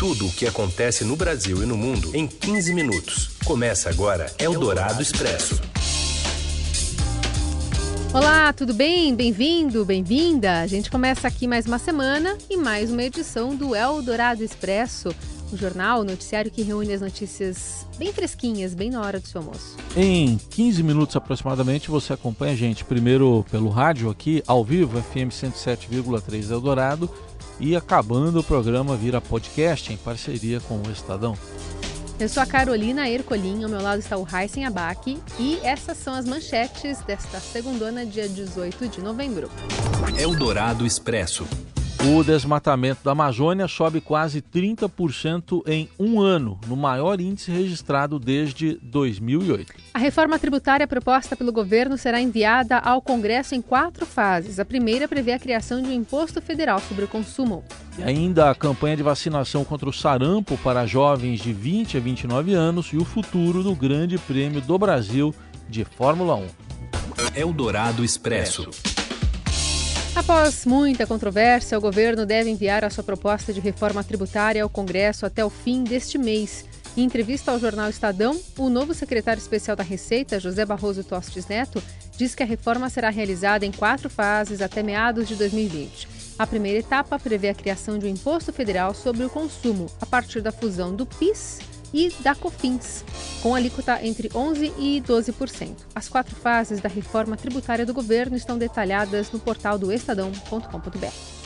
Tudo o que acontece no Brasil e no mundo em 15 minutos. Começa agora Eldorado Expresso. Olá, tudo bem? Bem-vindo, bem-vinda. A gente começa aqui mais uma semana e mais uma edição do Eldorado Expresso, o jornal, o noticiário que reúne as notícias bem fresquinhas, bem na hora do seu almoço. Em 15 minutos aproximadamente, você acompanha a gente primeiro pelo rádio aqui, ao vivo, FM 107,3 Eldorado e acabando o programa vira podcast em parceria com o Estadão. Eu sou a Carolina Ercolim, ao meu lado está o Heisen Abac e essas são as manchetes desta segunda, dia 18 de novembro. Eldorado Expresso. O desmatamento da Amazônia sobe quase 30% em um ano, no maior índice registrado desde 2008. A reforma tributária proposta pelo governo será enviada ao Congresso em quatro fases. A primeira prevê a criação de um imposto federal sobre o consumo. E ainda a campanha de vacinação contra o sarampo para jovens de 20 a 29 anos e o futuro do Grande Prêmio do Brasil de Fórmula 1. Eldorado Expresso. Após muita controvérsia, o governo deve enviar a sua proposta de reforma tributária ao Congresso até o fim deste mês. Em entrevista ao jornal Estadão, o novo secretário especial da Receita, José Barroso Tostes Neto, diz que a reforma será realizada em quatro fases até meados de 2020. A primeira etapa prevê a criação de um imposto federal sobre o consumo, a partir da fusão do PIS e da COFINS, com alíquota entre 11% e 12%. As quatro fases da reforma tributária do governo estão detalhadas no portal do estadão.com.br.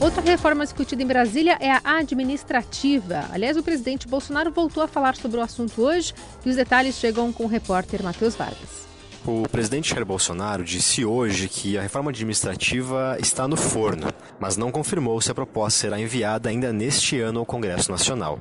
Outra reforma discutida em Brasília é a administrativa. Aliás, o presidente Bolsonaro voltou a falar sobre o assunto hoje e os detalhes chegam com o repórter Matheus Vargas. O presidente Jair Bolsonaro disse hoje que a reforma administrativa está no forno, mas não confirmou se a proposta será enviada ainda neste ano ao Congresso Nacional.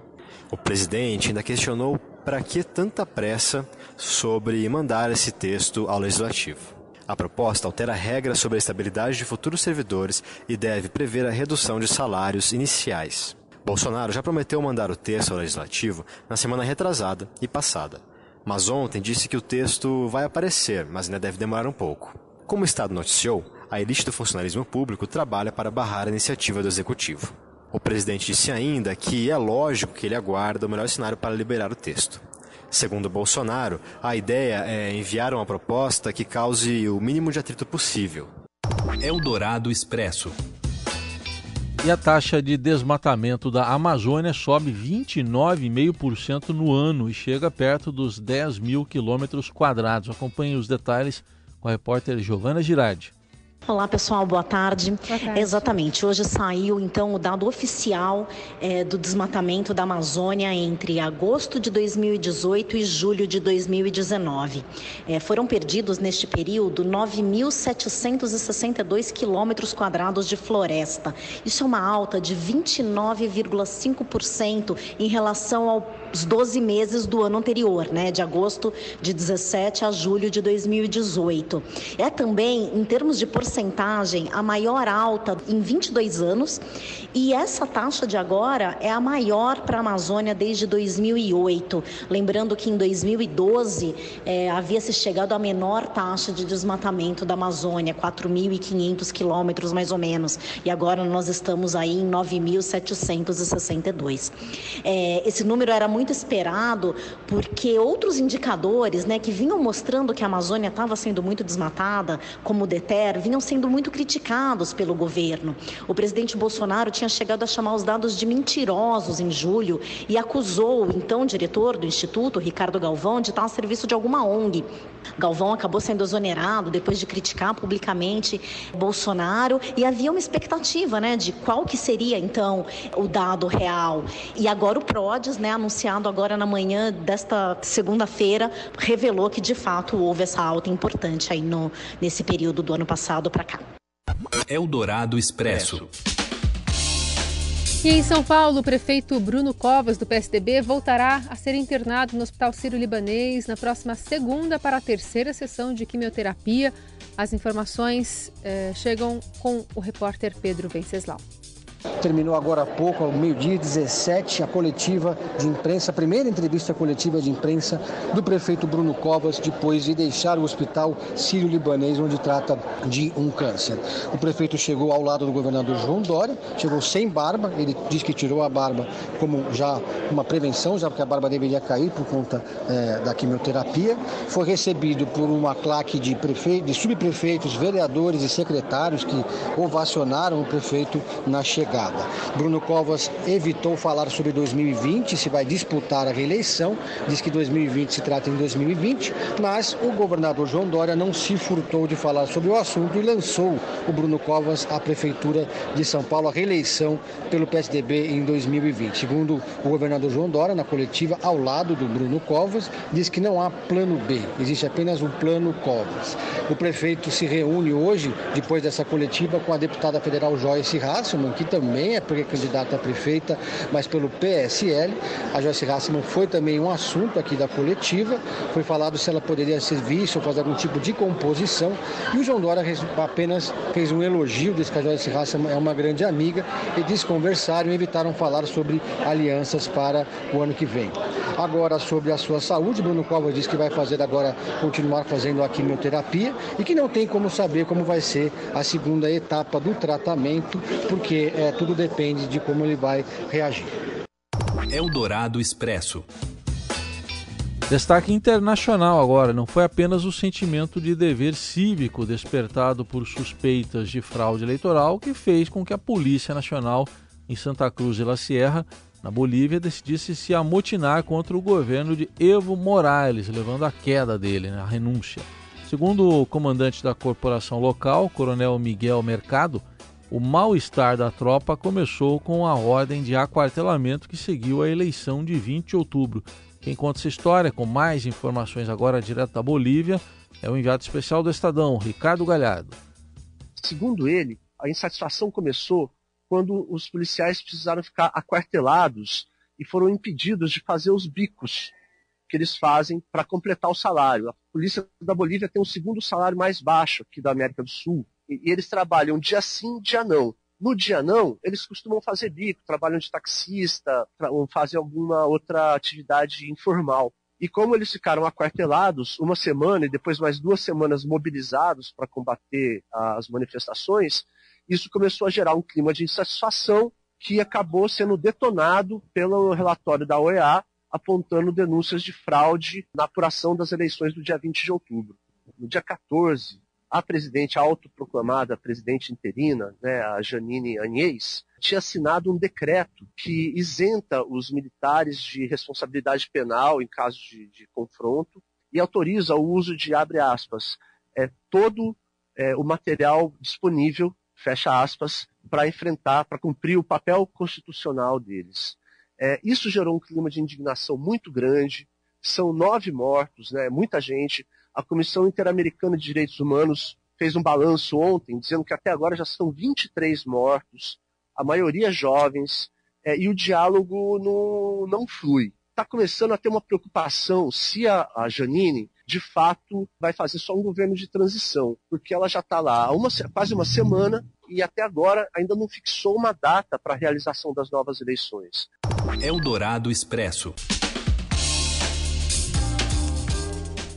O presidente ainda questionou para que tanta pressa sobre mandar esse texto ao legislativo. A proposta altera regras sobre a estabilidade de futuros servidores e deve prever a redução de salários iniciais. Bolsonaro já prometeu mandar o texto ao legislativo na semana retrasada e passada. Mas ontem disse que o texto vai aparecer, mas ainda deve demorar um pouco. Como o Estado noticiou, a elite do funcionalismo público trabalha para barrar a iniciativa do executivo. O presidente disse ainda que é lógico que ele aguarda o melhor cenário para liberar o texto. Segundo Bolsonaro, a ideia é enviar uma proposta que cause o mínimo de atrito possível. Eldorado Expresso. E a taxa de desmatamento da Amazônia sobe 29,5% no ano e chega perto dos 10 mil quilômetros quadrados. Acompanhe os detalhes com a repórter Giovana Girardi. Olá pessoal, boa tarde. Boa tarde. Exatamente, hoje saiu então o dado oficial é, do desmatamento da Amazônia entre agosto de 2018 e julho de 2019. É, foram perdidos neste período 9.762 quilômetros quadrados de floresta. Isso é uma alta de 29,5% em relação aos 12 meses do ano anterior, né, de agosto de 17 a julho de 2018. É também, em termos de porcentagem, porcentagem, a maior alta em 22 anos, e essa taxa de agora é a maior para a Amazônia desde 2008. Lembrando que em 2012 é, havia se chegado à menor taxa de desmatamento da Amazônia, 4.500 quilômetros mais ou menos, e agora nós estamos aí em 9.762. É, esse número era muito esperado porque outros indicadores né, que vinham mostrando que a Amazônia estava sendo muito desmatada, como o DETER, vinham sendo muito criticados pelo governo. O presidente Bolsonaro tinha chegado a chamar os dados de mentirosos em julho e acusou o então diretor do Instituto, Ricardo Galvão, de estar a serviço de alguma ONG. Galvão acabou sendo exonerado depois de criticar publicamente Bolsonaro e havia uma expectativa, né, de qual que seria então o dado real. E agora o Prodes, né, anunciado agora na manhã desta segunda-feira, revelou que de fato houve essa alta importante aí no nesse período do ano passado para cá. Eldorado Expresso. E em São Paulo, o prefeito Bruno Covas, do PSDB, voltará a ser internado no Hospital Sírio-Libanês na próxima segunda para a terceira sessão de quimioterapia. As informações eh, chegam com o repórter Pedro Venceslau. Terminou agora há pouco, ao meio-dia 17, a coletiva de imprensa, a primeira entrevista coletiva de imprensa do prefeito Bruno Covas, depois de deixar o hospital sírio-libanês, onde trata de um câncer. O prefeito chegou ao lado do governador João Dória, chegou sem barba, ele diz que tirou a barba como já uma prevenção, já porque a barba deveria cair por conta é, da quimioterapia. Foi recebido por uma claque de, prefeito, de subprefeitos, vereadores e secretários que ovacionaram o prefeito na chegada. Bruno Covas evitou falar sobre 2020, se vai disputar a reeleição, diz que 2020 se trata em 2020, mas o governador João Dória não se furtou de falar sobre o assunto e lançou o Bruno Covas à prefeitura de São Paulo, a reeleição pelo PSDB em 2020. Segundo o governador João Dória, na coletiva ao lado do Bruno Covas, diz que não há plano B, existe apenas o plano Covas. O prefeito se reúne hoje, depois dessa coletiva, com a deputada federal Joyce Hasselman, que também é pré-candidata a prefeita, mas pelo PSL. A Joyce Hasselman foi também um assunto aqui da coletiva, foi falado se ela poderia ser vice ou fazer algum tipo de composição, e o João Dória apenas fez um elogio, disse que a Joyce Hasselman é uma grande amiga, e disse conversaram e evitaram falar sobre alianças para o ano que vem. Agora, sobre a sua saúde, Bruno Covas disse que vai fazer agora, continuar fazendo a quimioterapia e que não tem como saber como vai ser a segunda etapa do tratamento, porque é, tudo depende de como ele vai reagir. Eldorado Expresso. Destaque internacional agora, não foi apenas o sentimento de dever cívico despertado por suspeitas de fraude eleitoral que fez com que a Polícia Nacional em Santa Cruz de la Sierra, na Bolívia, decidisse se amotinar contra o governo de Evo Morales, levando à queda dele, né, a renúncia. Segundo o comandante da corporação local, Coronel Miguel Mercado, o mal-estar da tropa começou com a ordem de aquartelamento que seguiu a eleição de 20 de outubro. Quem conta essa história com mais informações agora direto da Bolívia é o enviado especial do Estadão, Ricardo Galhardo. Segundo ele, a insatisfação começou quando os policiais precisaram ficar aquartelados e foram impedidos de fazer os bicos que eles fazem para completar o salário. A polícia da Bolívia tem o segundo salário mais baixo aqui da América do Sul e, eles trabalham dia sim, dia não. No dia não, eles costumam fazer bico, trabalham de taxista, ou fazem alguma outra atividade informal. E como eles ficaram aquartelados uma semana e depois mais duas semanas mobilizados para combater as manifestações, isso começou a gerar um clima de insatisfação que acabou sendo detonado pelo relatório da OEA, apontando denúncias de fraude na apuração das eleições do dia 20 de outubro. No dia 14, a presidente, a autoproclamada presidente interina, né, a Janine Agnès, tinha assinado um decreto que isenta os militares de responsabilidade penal em caso de, de confronto e autoriza o uso de, abre aspas, é, todo é, o material disponível, fecha aspas, para enfrentar, para cumprir o papel constitucional deles. É, isso gerou um clima de indignação muito grande, são nove mortos, né, muita gente, a Comissão Interamericana de Direitos Humanos fez um balanço ontem, dizendo que até agora já são 23 mortos, a maioria jovens, é, e o diálogo não, não flui. Está começando a ter uma preocupação se a, a Janine, de fato, vai fazer só um governo de transição, porque ela já está lá há uma, quase uma semana e até agora ainda não fixou uma data para a realização das novas eleições. Eldorado Expresso.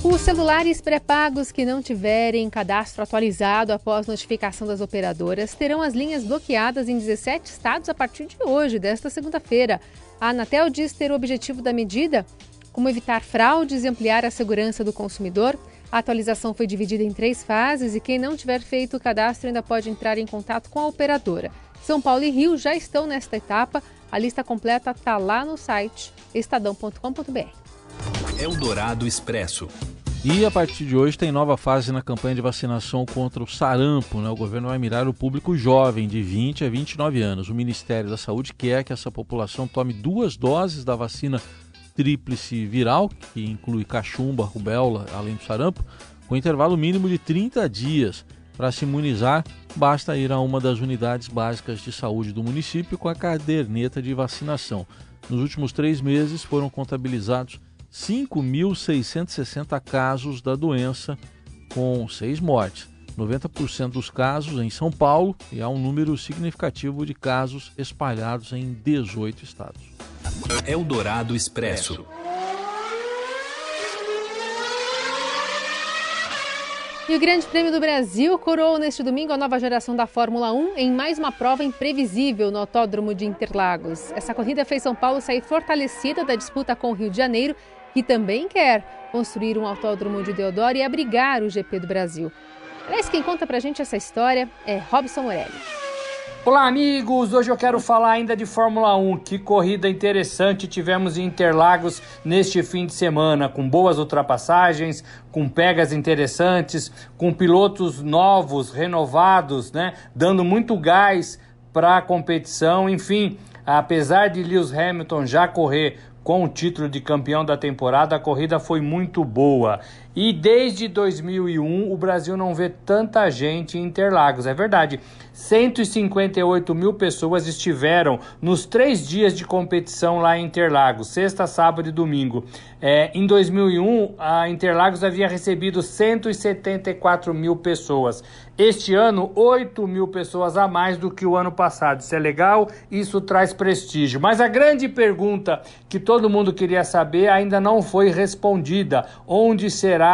Os celulares pré-pagos que não tiverem cadastro atualizado após notificação das operadoras terão as linhas bloqueadas em 17 estados a partir de hoje, desta segunda-feira. A Anatel diz ter o objetivo da medida como evitar fraudes e ampliar a segurança do consumidor. A atualização foi dividida em três fases e quem não tiver feito o cadastro ainda pode entrar em contato com a operadora. São Paulo e Rio já estão nesta etapa. A lista completa está lá no site estadão.com.br. Eldorado Expresso. E a partir de hoje tem nova fase na campanha de vacinação contra o sarampo. Né? O governo vai mirar o público jovem, de 20 a 29 anos. O Ministério da Saúde quer que essa população tome duas doses da vacina tríplice viral, que inclui cachumba, rubéola, além do sarampo, com intervalo mínimo de 30 dias. Para se imunizar, basta ir a uma das unidades básicas de saúde do município com a caderneta de vacinação. Nos últimos três meses foram contabilizados 5.660 casos da doença, com seis mortes. 90% dos casos em São Paulo e há um número significativo de casos espalhados em 18 estados. Eldorado Expresso. E o Grande Prêmio do Brasil coroou neste domingo a nova geração da Fórmula 1 em mais uma prova imprevisível no Autódromo de Interlagos. Essa corrida fez São Paulo sair fortalecida da disputa com o Rio de Janeiro, que também quer construir um autódromo de Deodoro e abrigar o GP do Brasil. Aliás, quem conta pra gente essa história é Robson Morelli. Olá, amigos! Hoje eu quero falar ainda de Fórmula 1. Que corrida interessante tivemos em Interlagos neste fim de semana, com boas ultrapassagens, com pegas interessantes, com pilotos novos, renovados, né? Dando muito gás para a competição. Enfim, apesar de Lewis Hamilton já correr com o título de campeão da temporada, a corrida foi muito boa. E desde 2001 o Brasil não vê tanta gente em Interlagos. É verdade, 158 mil pessoas estiveram nos três dias de competição lá em Interlagos, sexta, sábado e domingo. É, em 2001, a Interlagos havia recebido 174 mil pessoas. Este ano, 8 mil pessoas a mais do que o ano passado. Isso é legal, isso traz prestígio. Mas a grande pergunta que todo mundo queria saber ainda não foi respondida: onde será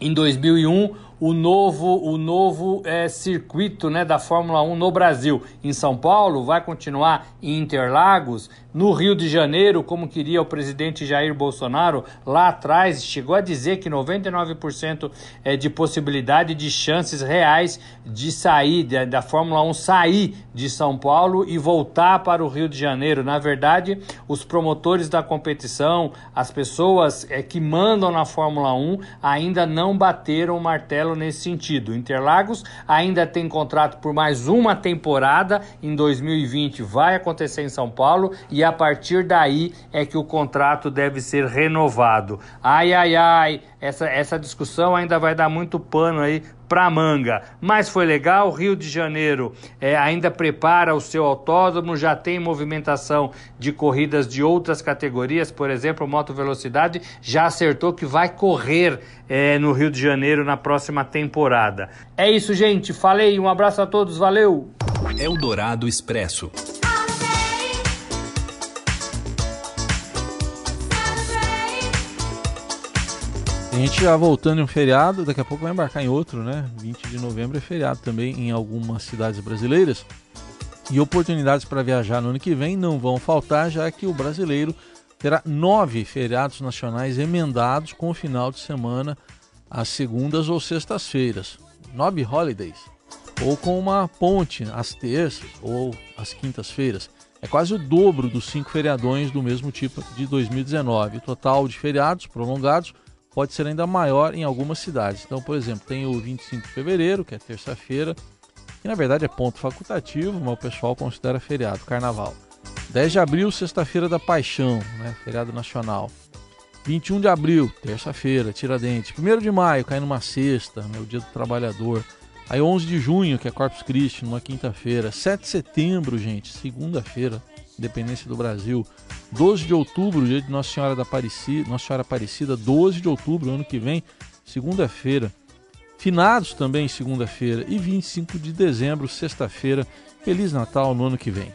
em 2001 o novo, o novo é, circuito né, da Fórmula 1 no Brasil. Em São Paulo, vai continuar em Interlagos, no Rio de Janeiro, como queria o presidente Jair Bolsonaro lá atrás, chegou a dizer que 99% é de possibilidade de chances reais de sair da, da Fórmula 1 sair de São Paulo e voltar para o Rio de Janeiro. Na verdade, os promotores da competição, as pessoas é, que mandam na Fórmula 1 ainda não bateram o martelo nesse sentido. Interlagos ainda tem contrato por mais uma temporada em 2020, vai acontecer em São Paulo e e a partir daí é que o contrato deve ser renovado. Ai, ai, ai, essa, essa discussão ainda vai dar muito pano aí para manga. Mas foi legal, Rio de Janeiro é, ainda prepara o seu autódromo, já tem movimentação de corridas de outras categorias, por exemplo, moto velocidade, já acertou que vai correr é, no Rio de Janeiro na próxima temporada. É isso, gente. Falei, um abraço a todos, valeu! Eldorado Expresso. A gente já voltando em um feriado, daqui a pouco vai embarcar em outro, né? 20 de novembro é feriado também em algumas cidades brasileiras. E oportunidades para viajar no ano que vem não vão faltar, já que o brasileiro terá nove feriados nacionais emendados com o final de semana às segundas ou sextas-feiras. Nove holidays. Ou com uma ponte às terças ou às quintas-feiras. É quase o dobro dos cinco feriadões do mesmo tipo de 2019. O total de feriados prolongados pode ser ainda maior em algumas cidades. Então, por exemplo, tem o 25 de fevereiro, que é terça-feira, que na verdade é ponto facultativo, mas o pessoal considera feriado, carnaval. 10 de abril, sexta-feira da Paixão, né, feriado nacional. 21 de abril, terça-feira, Tiradentes. 1 de maio, cai numa sexta, né, o Dia do Trabalhador. Aí 11 de junho, que é Corpus Christi, numa quinta-feira. 7 de setembro, gente, segunda-feira, Independência do Brasil. 12 de outubro, dia de Nossa Senhora da Aparecida, Nossa Senhora Aparecida, 12 de outubro, ano que vem, segunda-feira. Finados também segunda-feira e 25 de dezembro, sexta-feira. Feliz Natal no ano que vem.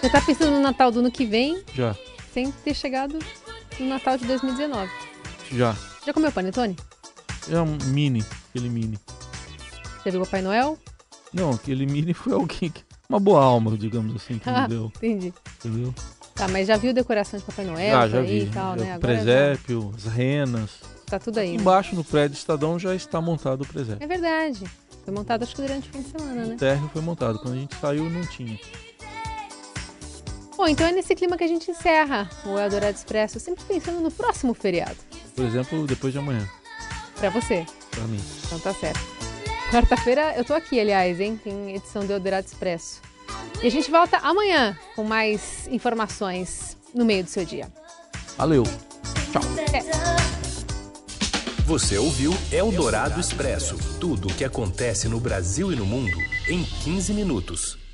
Você tá pensando no Natal do ano que vem? Já. Sem ter chegado no Natal de 2019. Já. Já comeu panetone? É um mini, aquele mini. Já viu o Papai Noel? Não, aquele mini foi alguém que uma boa alma, digamos assim, que me deu. Entendi. Entendeu? Tá, mas já viu decoração de Papai Noel? Ah, já vi. E tal, já né? o presépio, as renas. Tá tudo aí. Né? Embaixo no prédio Estadão já está montado o presépio. É verdade. Foi montado acho que durante o fim de semana, né? O térreo foi montado. Quando a gente saiu, não tinha. Bom, então é nesse clima que a gente encerra o Eldorado Expresso, sempre pensando no próximo feriado. Por exemplo, depois de amanhã. Pra você? Pra mim. Então tá certo. Quarta-feira eu tô aqui, aliás, hein? Tem edição do Eldorado Expresso. E a gente volta amanhã com mais informações no meio do seu dia. Valeu. Tchau. É. Você ouviu Eldorado Expresso tudo o que acontece no Brasil e no mundo em 15 minutos.